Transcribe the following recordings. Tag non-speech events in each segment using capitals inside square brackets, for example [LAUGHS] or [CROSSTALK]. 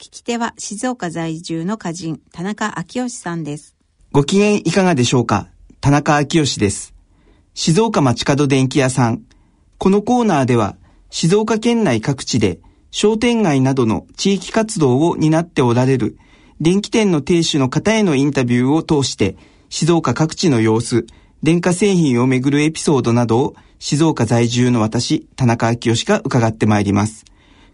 聞き手は静岡在住の歌人、田中昭義さんです。ご機嫌いかがでしょうか？田中昭義です。静岡町角電気屋さん。このコーナーでは、静岡県内各地で商店街などの地域活動を担っておられる電気店の亭主の方へのインタビューを通して、静岡各地の様子、電化製品をめぐるエピソードなどを静岡在住の私、田中昭義が伺ってまいります。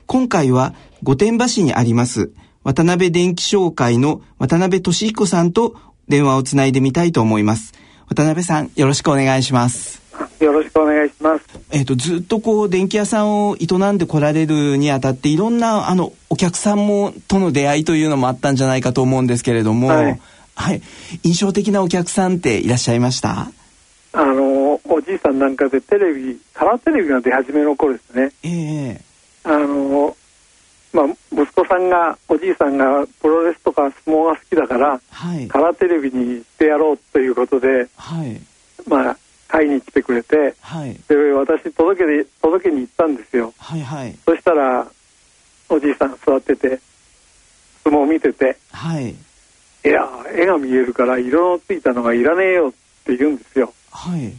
今回は御殿場市にあります渡辺電気商会の渡辺俊彦さんと電話をつないでみたいと思います。渡辺さん、よろしくお願いします。よろしくお願いします。えっ、ー、と、ずっとこう、電気屋さんを営んでこられるにあたって、いろんな、あの、お客さんも、との出会いというのもあったんじゃないかと思うんですけれども、はい。はい、印象的なお客さんっていらっしゃいました？あの、おじいさんなんかでテレビ、カラーテレビが出始めの頃ですね。ええー、あの、まあ、息子さんが、おじいさんがプロレスとか相撲が好きだから、はい、カラーテレビにしてやろうということで、はい、まあ、買いに来てくれて、はい、で私届けで届けに行ったんですよ、はいはい、そしたらおじいさん座ってて相撲を見てて、はい、いや絵が見えるから色のついたのがいらねえよって言うんですよ、はい、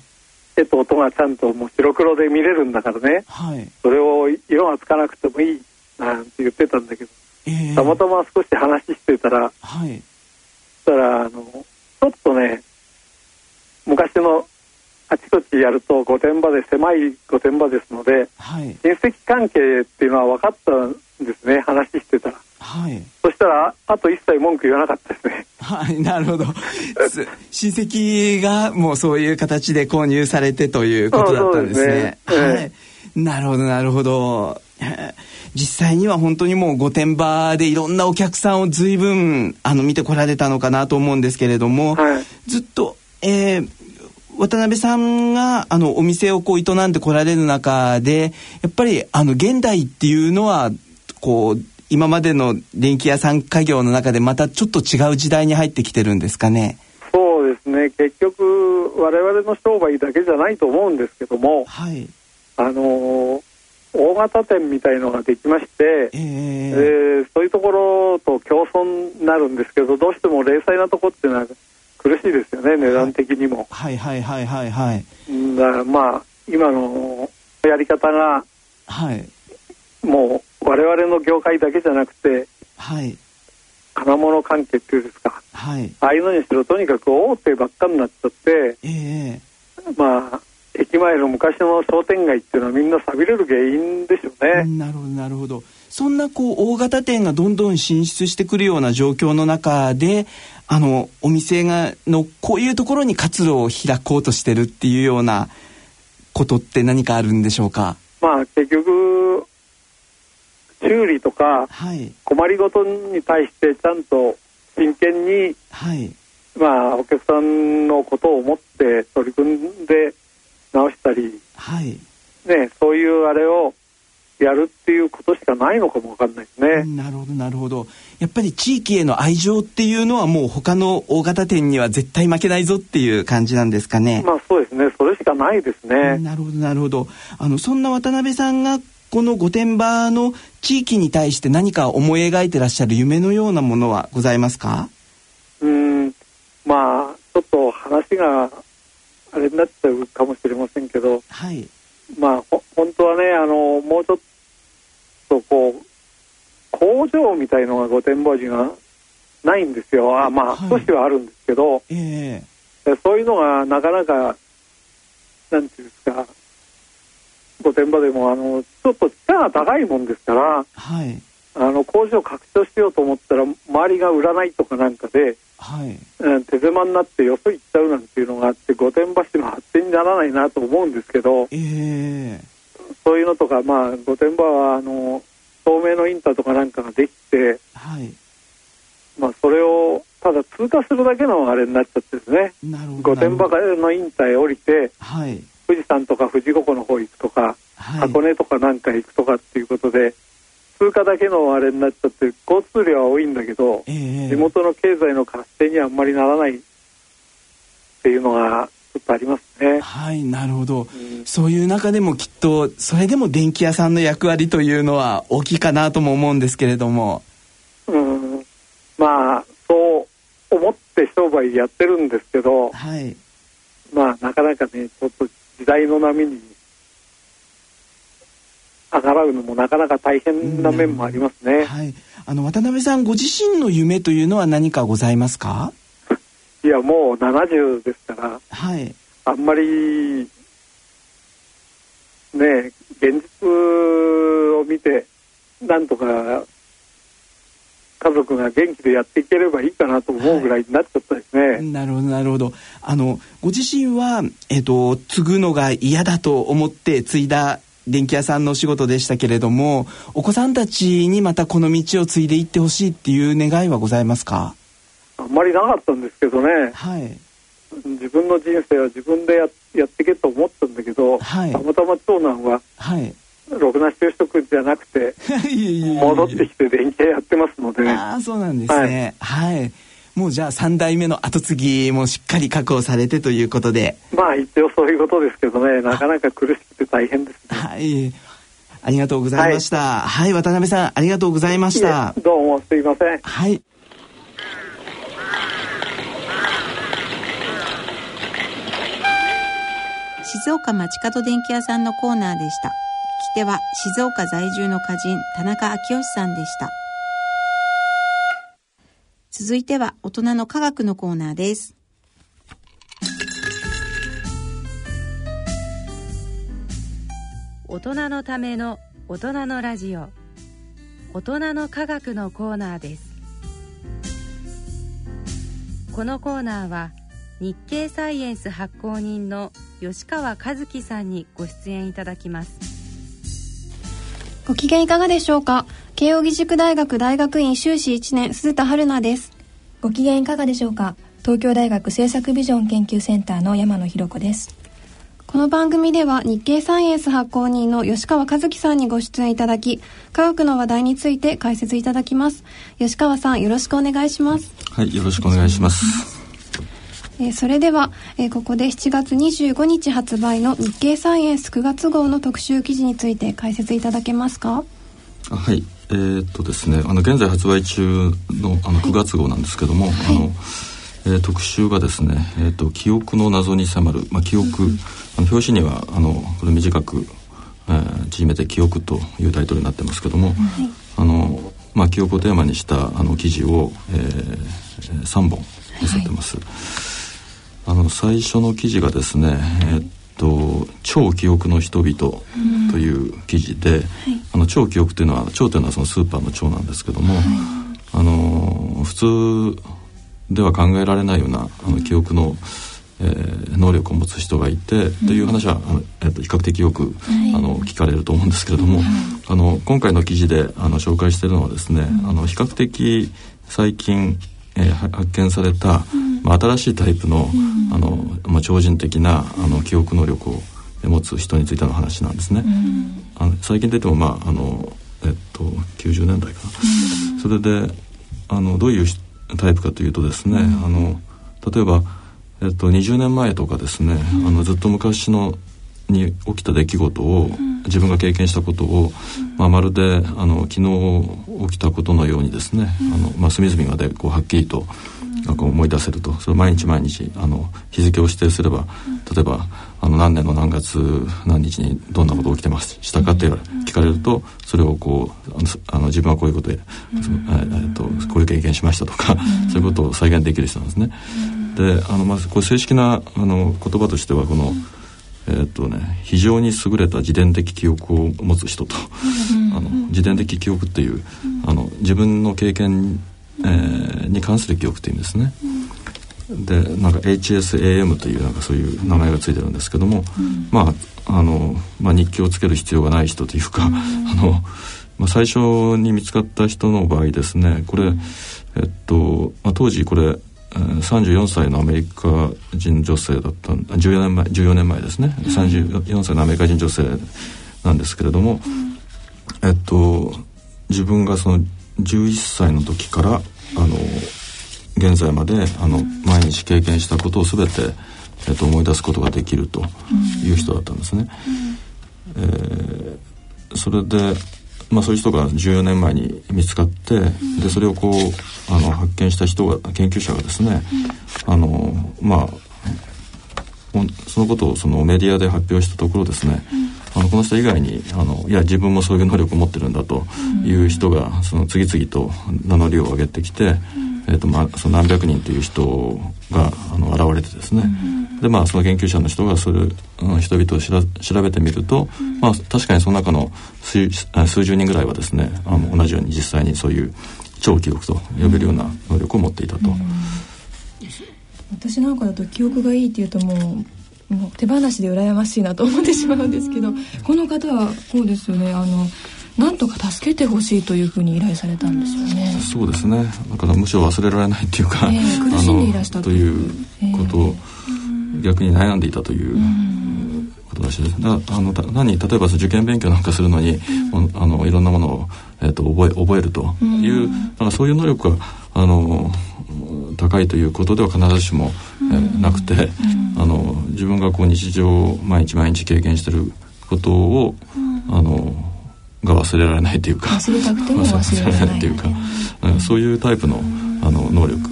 絵と音がちゃんともう白黒で見れるんだからね、はい、それを色がつかなくてもいいなんて言ってたんだけど、えー、たまたま少し話してたら、はい、そしたらあのちょっとね昔のあちこちやると御殿場で狭い御殿場ですので、はい、親戚関係っていうのは分かったんですね話してたら。はい、そしたらあと一切文句言わなかったですね。はい、なるほど。親戚がもうそういう形で購入されてということだったんですね。はい、なるほど、なるほど。実際には本当にもう御殿場でいろんなお客さんを随分あの見てこられたのかなと思うんですけれども、はい、ずっと、えー、渡辺さんがあのお店をこう営んでこられる中でやっぱりあの現代っていうのはこう今までの電気屋さん家業の中でまたちょっと違う時代に入ってきてるんですかね？そうですね。結局我々の商売だけじゃないと思うんですけども、はい、あの大型店みたいのができまして、えー、えー、そういうところと競争になるんですけどどうしても零細なとこっていうのは苦しいですよね値段的にも、はい、はいはいはいはい。だからまあ今のやり方が、はい、もう我々の業界だけじゃなくて、はい、金物関係っていうんですか、はい、ああいうのにしろとにかく大手ばっかになっちゃって、えー、まあ駅前の昔の商店街っていうのはみんな寂れる原因でしょうね。なるほどなるほど。そんなこう大型店がどんどん進出してくるような状況の中であのお店がのこういうところに活路を開こうとしてるっていうようなことって何かあるんでしょうか？まあ結局修理とか困りごとに対してちゃんと真剣に、はい、まあお客さんのことを思って取り組んで直したり、はいね、そういうあれをやるっていうことしかないのかもわかんないですね。なるほどなるほど。やっぱり地域への愛情っていうのはもう他の大型店には絶対負けないぞっていう感じなんですかね。まあそうですね。それしかないですね。なるほどなるほど。あのそんな渡辺さんがこの御殿場の地域に対して何か思い描いてらっしゃる夢のようなものはございますか？うんまあちょっと話があれになっちゃうかもしれませんけど。はい。まあ、ほ本当はねあのもうちょっとこう工場みたいのが御殿場寺がないんですよあまあ、少しはあるんですけど、えー、そういうのがなかなかなんていうんですか御殿場でもあのちょっと地価が高いもんですから、はい、あの工場拡張しようと思ったら周りが売らないとかなんかで、はい。うん、手狭になってよそ行っちゃうなんていうのがあって御殿場市の発展にならないなと思うんですけど、えー、そういうのとか、まあ、御殿場はあの透明のインターとかなんかができて、はい。まあ、それをただ通過するだけのあれになっちゃってですね。御殿場のインターへ降りて、はい、富士山とか富士五湖の方行くとか、はい、箱根とかなんか行くとかっていうことで通過だけのあれになっちゃって交通量は多いんだけど、えー、地元の経済の活性にはあんまりならないっていうのがちょっとありますね。はいなるほど、うん、そういう中でもきっとそれでも電気屋さんの役割というのは大きいかなとも思うんですけれども。うん。まあそう思って商売やってるんですけど、はい、まあなかなかねちょっと時代の波に逆らうのもなかなか大変な面もありますね。はい。あの渡辺さんご自身の夢というのは何かございますか？いやもう70ですから、はい。あんまりね現実を見てなんとか家族が元気でやっていければいいかなと思うぐらいになっちゃったですね。はい、なるほどなるほど。あのご自身はえっ、と継ぐのが嫌だと思って継いだ電気屋さんのお仕事でしたけれどもお子さんたちにまたこの道を継いでいってほしいっていう願いはございますか？あんまりなかったんですけどね、はい、自分の人生は自分でややっていけと思ったんだけど、はい、たまたま長男は、はい、ろくな就職じゃなくて [LAUGHS] 戻ってきて電気屋やってますので、ね、ああそうなんですね。はい、はい。もうじゃあ3代目の後継ぎもしっかり確保されてということで。まあ一応そういうことですけどね。なかなか苦しくて大変ですねはい。ありがとうございました、はい、はい、渡辺さんありがとうございました。どうもすいません。はい。静岡町角電気屋さんのコーナーでした手は静岡在住の歌人田中昭義さんでした。続いては大人の科学のコーナーです。大人のための大人のラジオ。大人の科学のコーナーです。このコーナーは日経サイエンス発行人の吉川和樹さんにご出演いただきます。ご機嫌いかがでしょうか？慶應義塾大学大学院修士1年鈴田春奈です。ご機嫌いかがでしょうか？東京大学政策ビジョン研究センターの山野博子です。この番組では日経サイエンス発行人の吉川和樹さんにご出演いただき、科学の話題について解説いただきます。吉川さん、よろしくお願いします。はい、よろしくお願いします。えー、それでは、えー、ここで7月25日発売の日経サイエンス9月号の特集記事について解説いただけますか？はい、えー、っとですねあの現在発売中のあの9月号なんですけども、はい、あのえー、特集がですね、えーと「記憶の謎に迫る」まあ、記憶、うん、あの表紙にはあのこれ短く、えー、縮めて「記憶」というタイトルになってますけども、はい、あのまあ、記憶をテーマにしたあの記事を、えー、3本載せてます、はい、あの最初の記事がですね、えーと「超記憶の人々」という記事で、うん。はい、あの超記憶というのは超というのはそのスーパーの超なんですけども、はい、あの普通では考えられないようなあの記憶の、えー、能力を持つ人がいて、という話は、えー、と比較的よく、はい、あの聞かれると思うんですけれども、あの今回の記事であの紹介しているのはですね、あの比較的最近、えー、発見された、まあ、新しいタイプの,、あのまあ、超人的なあの記憶能力を持つ人についての話なんですね。あの最近出てもまああのえっと90年代かな。それであのどういうタイプかというとですね、あの例えばえっと20年前とかですね、あのずっと昔のに起きた出来事を、自分が経験したことを、まあ、まるであの昨日起きたことのようにですね、あのまあ、隅々までこうはっきりとなんか思い出せるとそれ毎日毎日あの日付を指定すれば例えばあの何年の何月何日にどんなこと起きてましたかって聞かれるとそれをこうあの自分はこういうことで、えー、とこういう経験しましたとかそういうことを再現できる人なんですね。であのまずこれ正式なあの言葉としてはこの、えー、っとね、非常に優れた自伝的記憶を持つ人と、あの自伝的記憶っていう、あの自分の経験えー、に関する記憶というんですね。でなんか HSAM というなんかそういう名前がついてるんですけども、うん、まああの、まあ、日記をつける必要がない人というか、うん、[LAUGHS] あのまあ、最初に見つかった人の場合ですねこれ、えっとまあ、当時これ34歳のアメリカ人女性だった14年前14年前ですね。34歳のアメリカ人女性なんですけれども、えっと自分がその11歳の時からあの現在まであの毎日経験したことを全て、えっと、思い出すことができるという人だったんですね。えー、それでまあ、そういう人が14年前に見つかって、でそれをこうあの発見した人が研究者がですね、あのまあそのことをそのメディアで発表したところですね、あのこの人以外にあのいや自分もそういう能力を持ってるんだという人がその次々と名乗りを上げてきて、えーとまあ、その何百人という人があの現れてですね、でまあその研究者の人がそれ、うん、人々をしら調べてみると、まあ、確かにその中の数数十人ぐらいはですねあの同じように実際にそういう超記憶と呼べるような能力を持っていたと。私なんかだと記憶がいいっていうともうもう手放しで羨ましいなと思ってしまうんですけどこの方はこうですよねあのなんとか助けてほしいというふうに依頼されたんですよね。そうですね。だからむしろ忘れられないっていうか、えー、苦しんでいらしたということを、逆に悩んでいたという。ことらしいです。だあの何例えば受験勉強なんかするのに、うん、あのいろんなものをえっ、ー、と覚え覚えるという、うん、なんかそういう能力があの高いということでは必ずしも、うん、えー、なくて、うん、自分がこう日常毎日毎日経験してることを、あのが忘れられないというか忘れたくても忘れられない。というか、そういうタイプのあの能力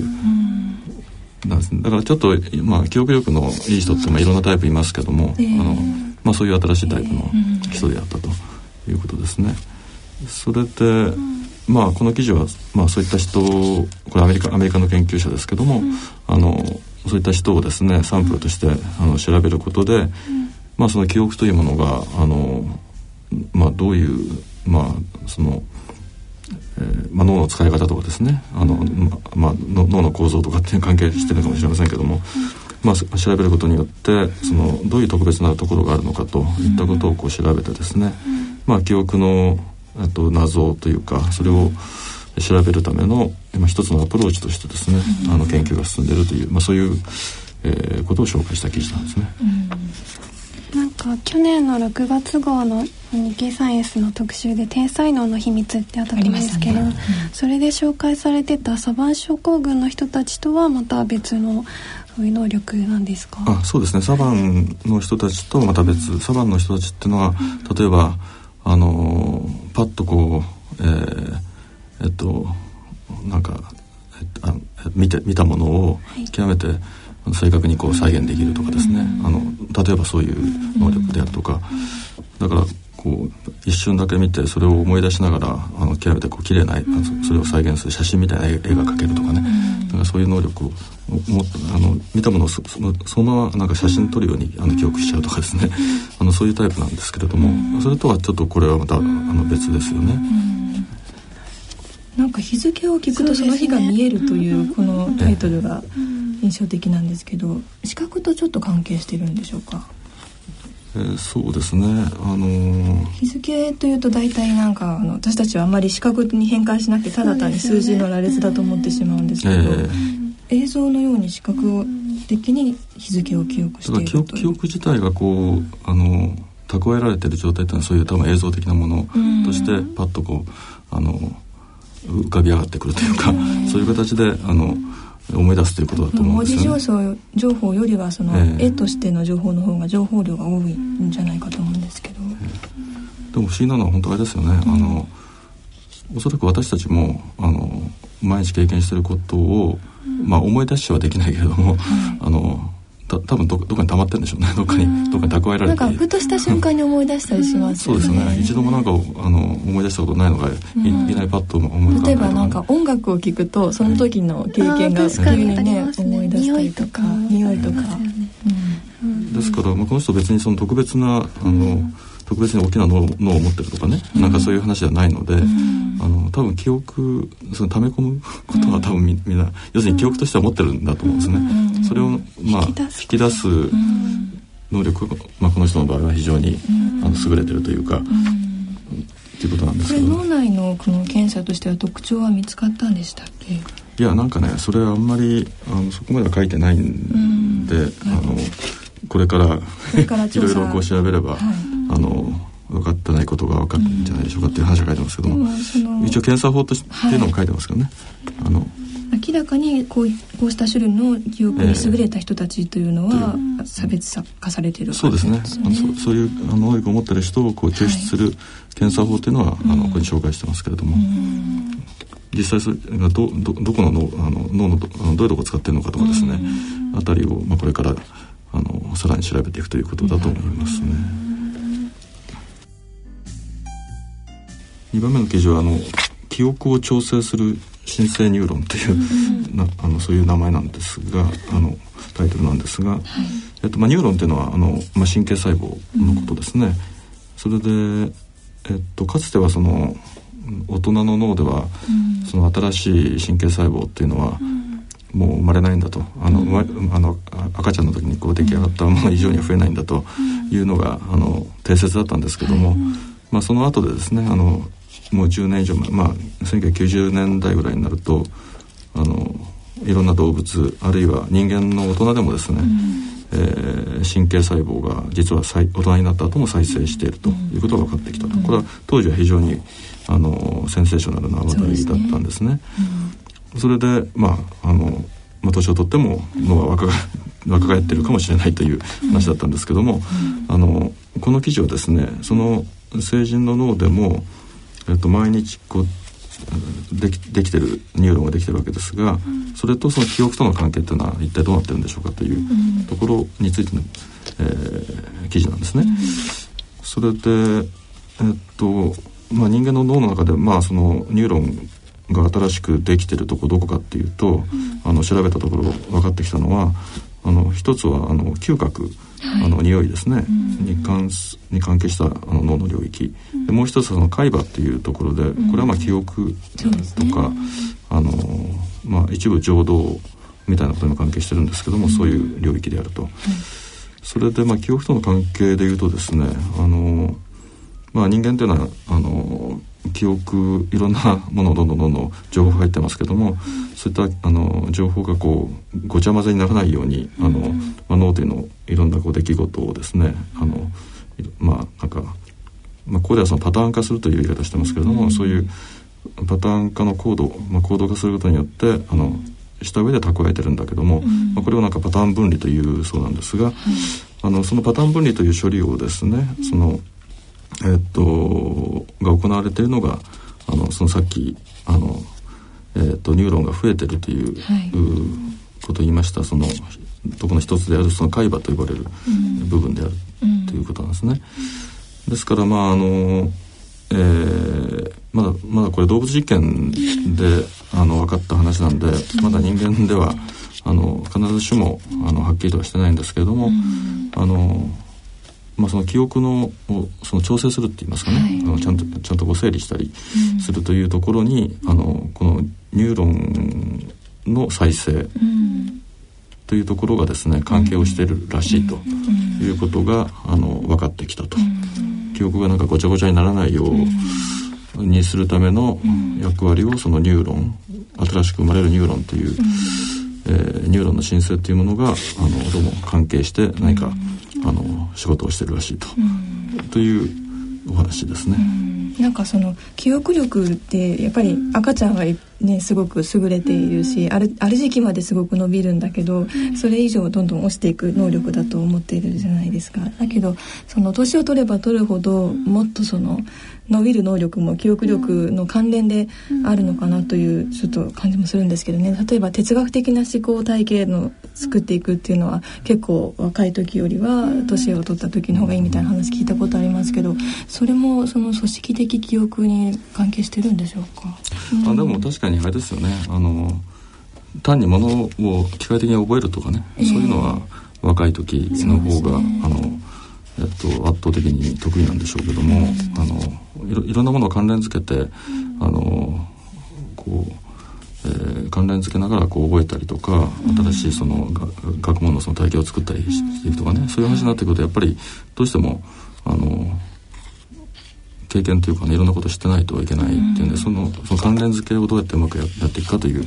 なんです、ね、だからちょっと、まあ、記憶力のいい人ってまあいろんなタイプいますけども、えー、あのまあ、そういう新しいタイプの人であったということですね。それで、まあ、この記事は、まあ、そういった人これアメリカアメリカの研究者ですけども、あのそういった人をですねサンプルとしてあの調べることで、まあ、その記憶というものがあのまあ、どういう、まあそのえーまあ、脳の使い方とかですねあの、まあ、脳の構造とかっていう関係してるかもしれませんけども、まあ、調べることによってそのどういう特別なところがあるのかといったことをこう調べてですね、まあ、記憶のと謎というかそれを調べるための今一つのアプローチとしてですねあの研究が進んでいるという、まあ、そういう、えー、ことを紹介した記事なんですね。なんか去年の6月号の日経サイエンスの特集で低才能の秘密ってあったと思うんですけど、ねうん、それで紹介されてたサバン症候群の人たちとはまた別のそういう能力なんですか？あそうですね。サバンの人たちとまた別サバンの人たちっていうのは、うん、例えばあのパッとこうえー、えっとなんか、えっと、見て見たものを極めて、はい正確にこう再現できるとかですね、あの例えばそういう能力であるとか、だからこう一瞬だけ見てそれを思い出しながらあの極めてこう綺麗なそれを再現する写真みたいな絵が描けるとかね、だからそういう能力をもあの見たものをそのそのままなんか写真撮るようにあの記憶しちゃうとかですね。あのそういうタイプなんですけれどもそれとはちょっとこれはまたあの別ですよね。なんか日付を聞くとその日が見えるというこのタイトルが印象的なんですけど視覚とちょっと関係してるんでしょうか？えー、そうですね、あのー、日付というと大体なんかあの私たちはあんまり視覚に変換しなくてただ単に数字の羅列だと思ってしまうんですけど、えー、映像のように視覚的に日付を記憶しているという。記憶自体がこうあの蓄えられてる状態っていうのはそういう多分映像的なものとしてパッとこうあの浮かび上がってくるというかそういう形であの思い出すということだと思うんですよ、ね、文字情報情報よりはその、絵としての情報の方が情報量が多いんじゃないかと思うんですけど、えー、でも不思議なのは本当あれですよね、うん、あのおそらく私たちもあの毎日経験していることを、まあ、思い出しはできないけれども、あのた多分どどっかに溜まってるんでしょうね。どっかにどっかに蓄えられて。なんかふとした瞬間に思い出したりします、ね、そうですね。一度もなんかあの思い出したことないのがい,、きなりパッと思い浮例えばなんか音楽を聴くとその時の経験が急にね思い出したりとか。匂いとか。ですから、まあ、この人別にその特別なあの、特別に大きな脳脳を持ってるとかね、うん、なんかそういう話ではないので、うん、あの多分記憶その溜め込む [LAUGHS] ことは多分みみんな要するに記憶としては持ってるんだと思うんですね。うん、それをまあ引き出す能力が、まあ、この人の場合は非常に、あの優れてるというか。っていうことなんですけど、脳内のこの検査としては特徴は見つかったんでしたっけ？いやなんかねそれはあんまりあのそこまでは書いてないんで、あのこれから [LAUGHS] いろいろこう調べれば、はい、あの分かってないことが分かるんじゃないでしょうかっていう話が書いてますけども、一応検査法としてのも書いてますけどね。はい、あの明らかにこうこうした種類の記憶に優れた人たちというのは差別化されている、ね、そうですね。あのそそういうあの能力を持っている人をこう抽出する検査法というのは、はい、あのここに紹介してますけれども。実際それがどどどこの脳あの脳のどあのどういうとこ使ってるのかとかですね、あたりを、まあ、これからあのさらに調べていくということだと思いますね。2番目の記事はあの記憶を調整する新生ニューロンという、うん、なあのそういう名前なんですがあのタイトルなんですが、はい、えっとまあ、ニューロンっていうのはあの、まあ、神経細胞のことですね。うん、それで、えっと、かつてはその大人の脳では、うん、その新しい神経細胞っていうのは、もう生まれないんだと。あの、うん、あの赤ちゃんの時にこう出来上がったもの以上には増えないんだというのが、あの定説だったんですけども、まあ、その後でですねあのもう10年以上前、まあ、1990年代ぐらいになるとあのいろんな動物あるいは人間の大人でもですね、うん、えー、神経細胞が実は大人になった後も再生しているということが分かってきたと、うん、これは当時は非常にあのセンセーショナルな話題だったんですね。そ、ね。うん、れでまああのまあ、年をとっても脳は若若返ってるかもしれないという話だったんですけども、あのこの記事はですねその成人の脳でもえっと、毎日こうできできてるニューロンができてるわけですが、うん、それとその記憶との関係っていうのは一体どうなってるんでしょうかというところについての、えー、記事なんですね。うん、それで、えっとまあ、人間の脳の中で、まあ、そのニューロンが新しくできてるとこどこかっていうと、うん、あの調べたところ分かってきたのはあの一つはあの嗅覚、はい、あの匂いですね、うん、に関に関係したあの脳の領域、うん、でもう一つその海馬っていうところで、これはまあ記憶とか、ね、あのまあ、一部情動みたいなことにも関係してるんですけども、そういう領域であると。それでまあ記憶との関係でいうとですねあの、まあ、人間っていうのはあの記憶いろんなものどんどんどんどん情報入ってますけども、そういったあの情報がこうごちゃ混ぜにならないようにあの、まあ、脳というのいろんなこう出来事をですねあのまあなんか、まあ、ここではそのパターン化するという言い方してますけれども、そういうパターン化のコード、まあ、コード化することによってあのした上で蓄えてるんだけども、まあ、これをなんかパターン分離というそうなんですが、あのそのパターン分離という処理をですねそのえっとが行われているのがあのそのさっきあの、えっと、ニューロンが増えてるという、はい、ことを言いました。そのとこの一つであるその海馬と呼ばれる部分である、ということなんですね。ですからまああのえー、まだまだこれ動物実験であの分かった話なんでまだ人間ではあの必ずしもあのはっきりとはしてないんですけれども、あのまあ、その記憶のその調整するって言いますかね、はい、あのちゃんとちゃんとこう整理したりするというところに、うん、あのこのニューロンの再生というところがですね関係をしているらしいということが、あの分かってきたと、記憶がなんかごちゃごちゃにならないようにするための役割をそのニューロン新しく生まれるニューロンという、えー、ニューロンの新生というものがあのどうも関係して何か、あの仕事をしてるらしいと、というお話ですね。なんかその記憶力ってやっぱり赤ちゃんはねすごく優れているし、あるある時期まですごく伸びるんだけど、それ以上どんどん落ちていく能力だと思っているじゃないですか。だけどその年を取れば取るほどもっとその伸びる能力も記憶力の関連であるのかなというちょっと感じもするんですけどね。例えば哲学的な思考体系の作っていくっていうのは結構若い時よりは年を取った時の方がいいみたいな話聞いたことありますけどそれもその組織的記憶に関係してるんでしょうか、うん、あでも確かにあれですよね。あの単にものを機械的に覚えるとかね、そういうのは若い時の方が、ね、あのえっと、圧倒的に得意なんでしょうけども、うん、あのいろいろんなものを関連付けて、うん、あのこう、えー、関連付けながらこう覚えたりとか、うん、新しいその学問のその体系を作ったりしていくとかね、そういう話になってくるとやっぱりどうしてもあの経験というかねいろんなことしてないといけないっていうんで、そのその関連付けをどうやってうまくやっていくかという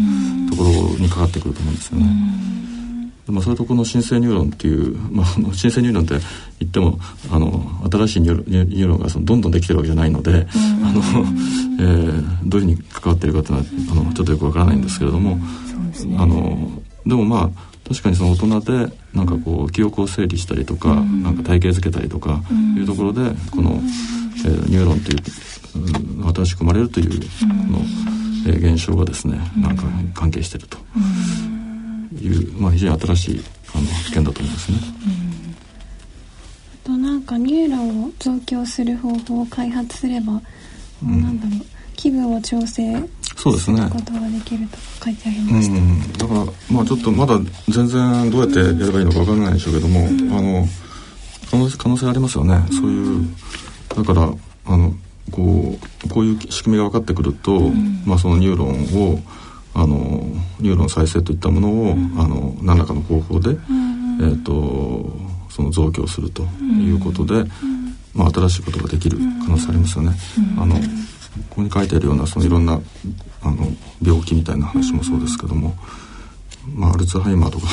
ところにかかってくると思うんですよね。まあ、それとこの新生ニューロンっていう、まあ、新生ニューロンって言ってもあの新しいニューロンがそのどんどんできてるわけじゃないので、あのえー、どういうふうに関わっているかというのはあのちょっとよくわからないんですけれども、あのでもまあ確かにその大人でなんかこう記憶を整理したりとか、うん、なんか体系づけたりとかいうところで、この、えー、ニューロンという、うん、新しく生まれるというこの、えー、現象がですねなんか関係していると。いう、まあ、非常に新しいあの発見だと思いますね。あとなんかニューロンを増強する方法を開発すれば、うん、なんだろう気分を調整そうですね。ことができると書いてありました、うん、だからまあちょっとまだ全然どうやってやればいいのか分からないでしょうけども、うん、あの可能可能性ありますよね、うん、そういうだからあのこうこういう仕組みが分かってくると、まあそのニューロンをあのニューロン再生といったものを、あの何らかの方法で、えーと、その増強するということで、まあ、新しいことができる可能性ありますよね。あのここに書いてあるようなそのいろんなあの病気みたいな話もそうですけども、まあ、アルツハイマーとか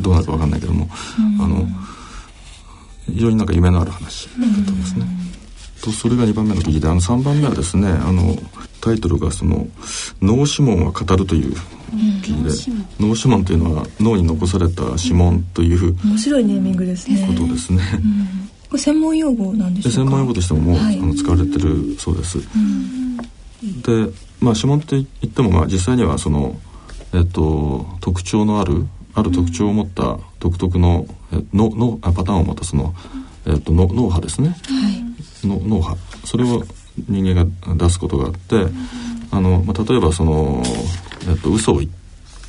どうなるか分かんないけども、あの非常になんか夢のある話だったんですね。とそれが2番目の記事であの3番目はですねあのタイトルがその「脳指紋は語る」という記事で、脳指紋。というのは脳に残された指紋という面白いネーミングですね。ことですね。これ専門用語なんでしょう専門用語としてももう、はい、あの使われてるそうです。で、まあ指紋って言ってもまあ実際にはそのえっと特徴のあるある特徴を持った独特のののパターンを持ったそのえっとの脳波ですね。はい、の脳波。それを人間が出すことがあって、あのまあ例えばそのえっと嘘を言って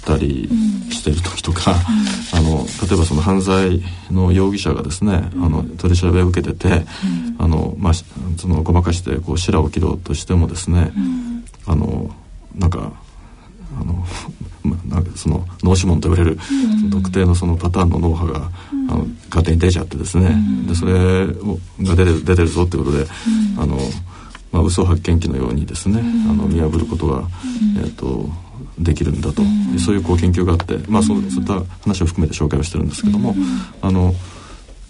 たりしてる時とか、あの例えばその犯罪の容疑者がですね、あの取り調べを受けてて、あのまあそのごまかしてこう白を切ろうとしてもですね、あのなんかあの [LAUGHS] なんかその脳指紋と言われる、特定のそのパターンの脳波が、あの勝手に出ちゃってですね、でそれをが出てる出てるぞっていうことで、あのまあ嘘発見器のようにですね、あの見破ることが、えっ、とできるんだと、うん、そういうこう研究があって、まあ、そうそういった話を含めて紹介をしてるんですけども、あの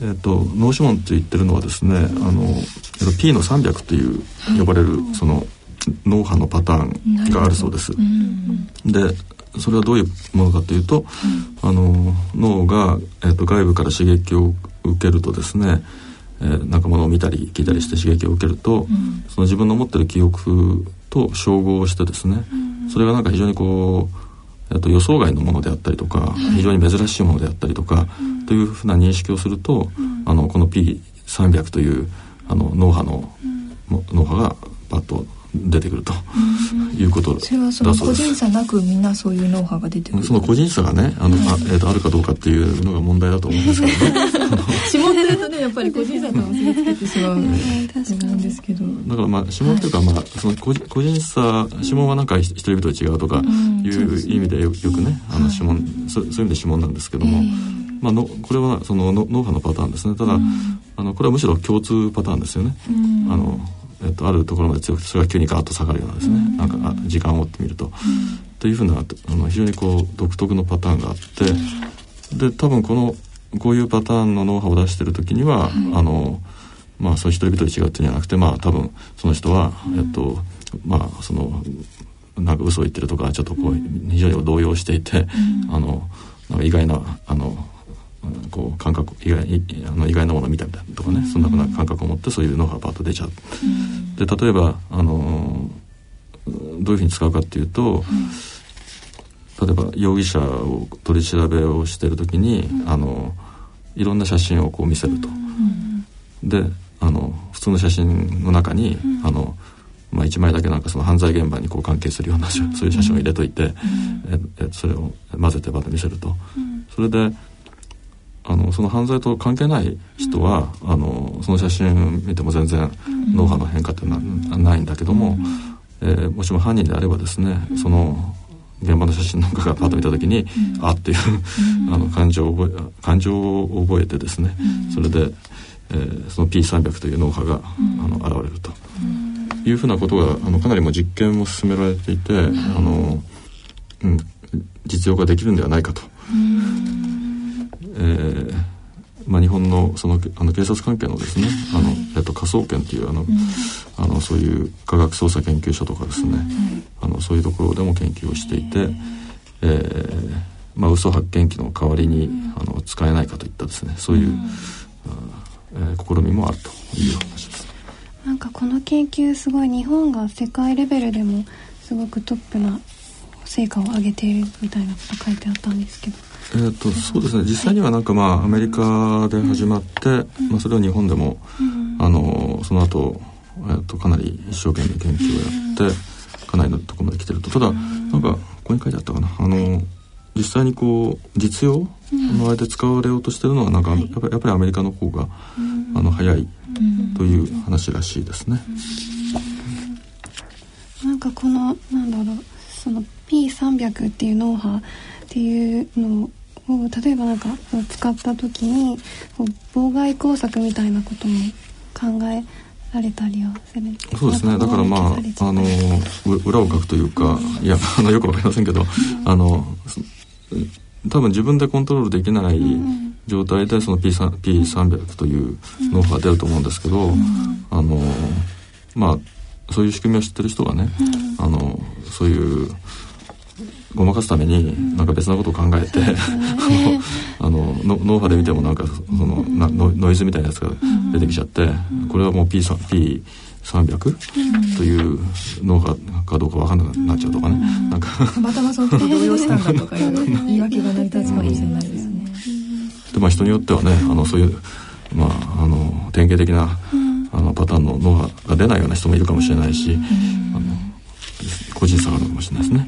えーと、脳指紋って言ってるのはですねあの P の300という呼ばれるその脳波のパターンがあるそうです。でそれはどういうものかというと、あの脳が、えーと、外部から刺激を受けるとですね、えー、なんかものを見たり聞いたりして刺激を受けると、その自分の持ってる記憶と照合してですね、それがなんか非常にこうあと予想外のものであったりとか、非常に珍しいものであったりとか、というふうな認識をすると、あのこの P300 というあの脳波の、脳波がパッと出てくるということそれはその個人差なくみんなそういう脳波が出てくる。その個人差がねあの、あえー、とあるかどうかっていうのが問題だと思うんですけど。[LAUGHS] ね指紋ってるとねやっぱり個人差と結びつけてしまうなんですけど。だからまあ指紋というか、まあその個個人差指紋はなんか一人々違うとかいう意味でよくねあの指紋そういう意味で指紋なんですけども、まあ、のこれはその脳波のパターンですね。ただ、あのこれはむしろ共通パターンですよね。あのえっと、あるところまで強くてそれが急にガーッと下がるようなですね、うん、なんか時間を追ってみると、うん、というふうなあの非常にこう独特のパターンがあって、で多分このこういうパターンの脳波を出してる時には、あのまあそういう一人一人違うっていうんじゃなくてまあ多分その人は、えっとまあそのなんか嘘を言ってるとかちょっとこう非常に動揺していて、あのなんか意外なあのこう感覚意外あの意外なものを見たみたいなとかね、そん。なふうな感覚を持ってそういうのがパッと出ちゃう。で例えばあのどういうふうに使うかっていうと、例えば容疑者を取り調べをしてる時に、あのいろんな写真をこう見せると。であの普通の写真の中に、あのまあ、1枚だけなんかその犯罪現場にこう関係するようなそういう写真を入れといて、えそれを混ぜてバッと見せると、それであのその犯罪と関係ない人は、あのその写真見ても全然脳波の変化っていうのはないんだけども、えー、もしも犯人であればですねその現場の写真なんかがパッと見た時に、あっていう [LAUGHS] あの感情を覚え感情を覚えてですね、それで、えー、その P300 という脳波が、あの現れると。いうふうなことがあのかなりも実験も進められていて、あの、うん、実用化できるんではないかと。えーまあ、日本のそのあの警察関係のですね、あのえっと、科捜研っていうあの、あのそういう科学捜査研究所とかですね、あのそういうところでも研究をしていて、えーまあ、嘘発見器の代わりに、あの使えないかといったですねそういう、えー、試みもあるという。話です。なんかこの研究すごい日本が世界レベルでもすごくトップな成果を上げているみたいなこと書いてあったんですけど。えーと、そうですね。実際にはなんかまあアメリカで始まって、うん、まあ、それは日本でも、うん、あのその後、えーとかなり一生懸命研究をやって、かなりのところまで来てると。ただ、なんかここに書いてあったかな。あの実際にこう実用のあれで使われようとしてるのはなんか、やっぱりやっぱりアメリカの方が、あの早いという話らしいですね。なんかこのなんだろうその P300 っていう脳波っていうのを例えばなんか使った時に妨害工作みたいなことも考えられたりはする。そうですね。だからまああの裏を書くというか、うん、いやあのよくわかりませんけど、うん、あの多分自分でコントロールできない状態でその P300 P300 という脳波が出ると思うんですけど、うん、あのまあそういう仕組みを知ってる人がね、あのそういうごまかすためになんか別なことを考えて、[LAUGHS] あの脳波で見てもなんかそのなノイズみたいなやつが出てきちゃって、これはもう P300 P 300という脳波かどうか分かんなくなっちゃうとかね、なんか。たまたまその時動揺したんだとかいう言い訳が成り立つかもしれないですね。[LAUGHS] でまあ人によってはねあのそういうまああの典型的な、あのパターンの脳波が出ないような人もいるかもしれないし、あの個人差があるかもしれないですね。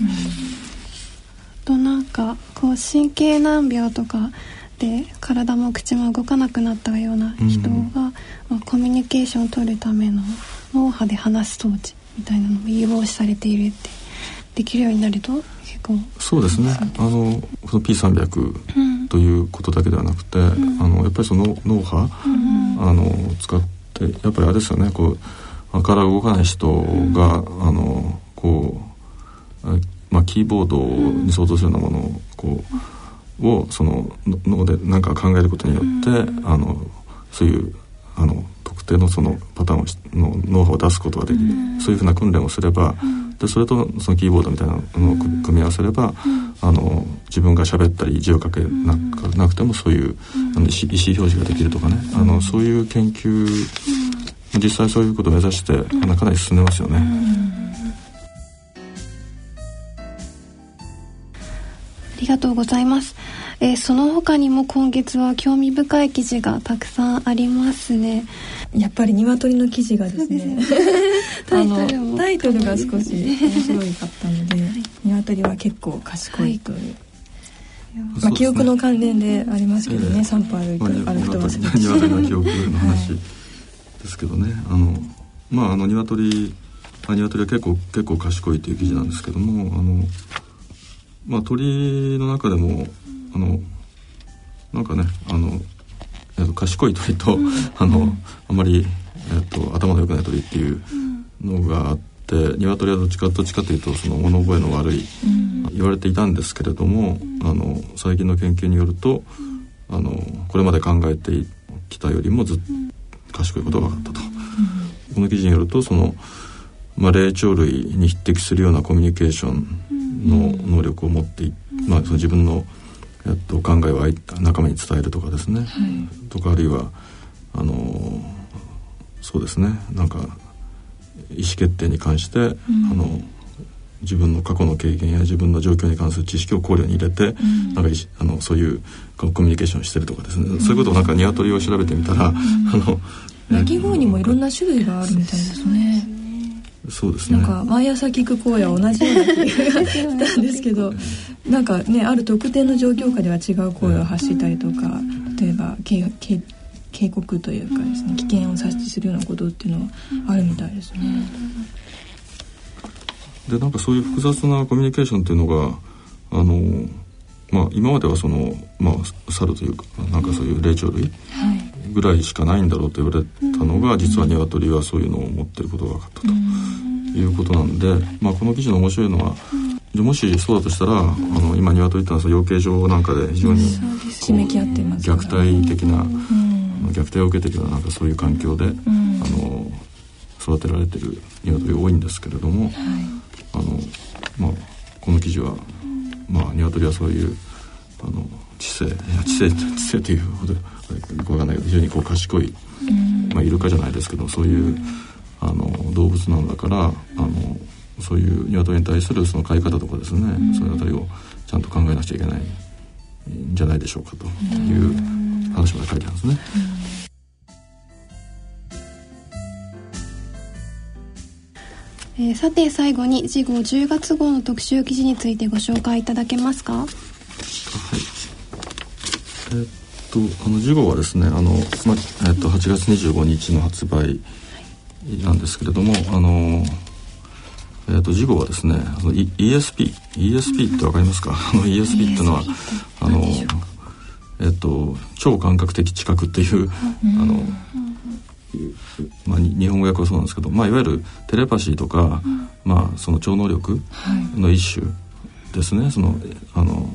こう神経難病とかで体も口も動かなくなったような人が、うんまあ、コミュニケーションを取るための脳波で話す装置みたいなのも有望視されているってできるようになると結構そうですね。あのその P300 ということだけではなくて、うん、あのやっぱりその脳波、うん、あの使ってやっぱりあれですよね。こう体が動かない人が、あのこうまあ、キーボードに相当するようなものをこう、をその脳で何か考えることによって、あのそういうあの特定のそのパターンのノウハウを出すことができる、そういうふうな訓練をすれば、でそれとそのキーボードみたいなのを組み合わせれば、あの自分が喋ったり字を書けななくてもそういう、あの意思表示ができるとかね、あのそういう研究、実際そういうことを目指してかなり進んでますよね。がとうございます。えー、その他にも今月は興味深い記事がたくさんありますね。やっぱり鶏の記事がですね。[LAUGHS] タイトルもタイトルが少し面白いかったので、鶏は結構賢いという。はい。まあ、記憶の関連でありますけどね、散歩歩いて歩くと忘れて鶏の記憶の話ですけどね、あのまああの鶏あ鶏は結構結構賢いという記事なんですけども、あのまあ、鳥の中でもあのなんかねあの、えっと、賢い鳥と、うん、あの、うん、あんまり、えっと、頭の良くない鳥っていうのがあって、うん、鶏はどっちかどっちかというとその物覚えの悪い、言われていたんですけれども、あの最近の研究によると、あのこれまで考えてきたよりもずっと賢いことが分かったと。この記事によるとその、まあ、霊長類に匹敵するようなコミュニケーションの能力を持ってい、まあ、その自分の、えっと、考えを仲間に伝えるとかですね、はい、とかあるいはあのそうですね。なんか意思決定に関して、うん、あの自分の過去の経験や自分の状況に関する知識を考慮に入れて、うん、なんかあのそういうコミュニケーションしてるとかですね、うん、そういうことをなんか鶏を調べてみたら、あの鳴き声にもいろんな種類があるみたいですね。そうですね。なんか毎朝聞く声は同じような気が [LAUGHS] したんですけどなんかねある特定の状況下では違う声を発したりとか例えば警警警告というかですね危険を察知するようなことっていうのはあるみたいですね。でなんかそういう複雑なコミュニケーションっていうのがあのまあ今まではそのまあ猿というかなんかそういう霊長類ぐらいしかないんだろうと言われたのが、実は鶏はそういうのを持ってることが分かったということなんで、まあ、この記事の面白いのは、もしそうだとしたら、あの今鶏ってのは養鶏場なんかで非常に虐待的な、虐待を受けてるようななんかそういう環境で、あの育てられてる鶏多いんですけれども、あのまあ、この記事は、まあ、鶏はそういうあの知性いや知性知性というほどよくわかんないけど非常にこう賢い、まあ、イルカじゃないですけどそういうあの動物なんだからあのそういう鶏に対するその飼い方とかですね、そういうあたりをちゃんと考えなくちゃいけないんじゃないでしょうかという話まで書いてあるんですね。えー、さて最後に次号10月号の特集記事についてご紹介いただけますか？はい。えー、っとあの次号はですねあのまえー、っと8月25日の発売なんですけれどもあのえー、と次号はですねあの ESP ESP ってわかりますか、[LAUGHS] あの ESP っていうのはあのえっ、ー、と超感覚的知覚っていう、あの、まあ、日本語訳はそうなんですけど、まあ、いわゆるテレパシーとか、まあ、その超能力の一種ですね、そのあの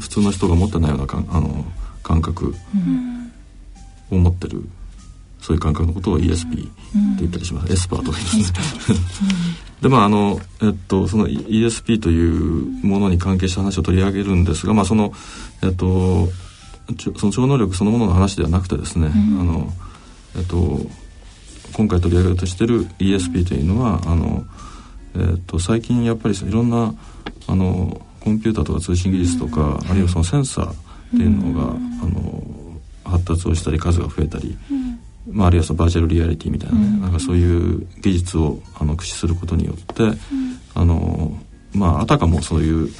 普通の人が持ってないようなかあの感覚を持ってるそういう感覚のことを ESP って言ったりします、エスパーとか言いますね。でまああのえっとその ESP というものに関係した話を取り上げるんですがまあそのえっとその超能力そのものの話ではなくてですね、うん、あのえっと今回取り上げようとしている ESP というのはあの、えっと、最近やっぱりいろんなあのコンピューターとか通信技術とか、うん、あるいはそのセンサーっていうのが、うん、あの発達をしたり数が増えたり、まあ、あるいはそのバーチャルリアリティみたいなね、うん、なんかそういう技術をあの駆使することによって、うん、あのまああたかもそういう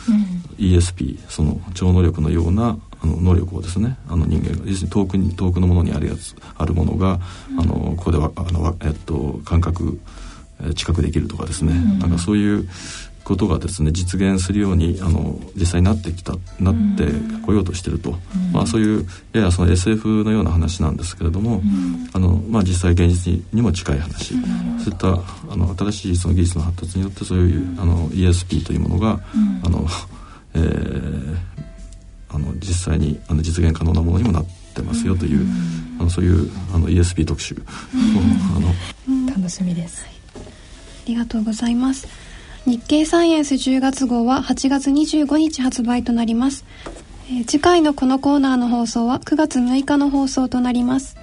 ESP、その超能力のようなあの能力をですねあの人間が要するに遠くに遠くのものにあるやつあるものが、あのここではあの、えっと、感覚知覚できるとかですね、なんかそういうことがですね実現するようにあの実際になってきたなってこようとしてると、うん、まあ、そういうややその SF のような話なんですけれども、うん、あのまあ、実際現実にも近い話、うん、そういったあの新しいその技術の発達によってそういうあの ESP というものが、あのえー、あの実際にあの実現可能なものにもなってますよという、あのそういうあの ESP 特集、あの楽しみです。ありがとうございます。日経サイエンス10月号は8月25日発売となります、えー、次回のこのコーナーの放送は9月6日の放送となります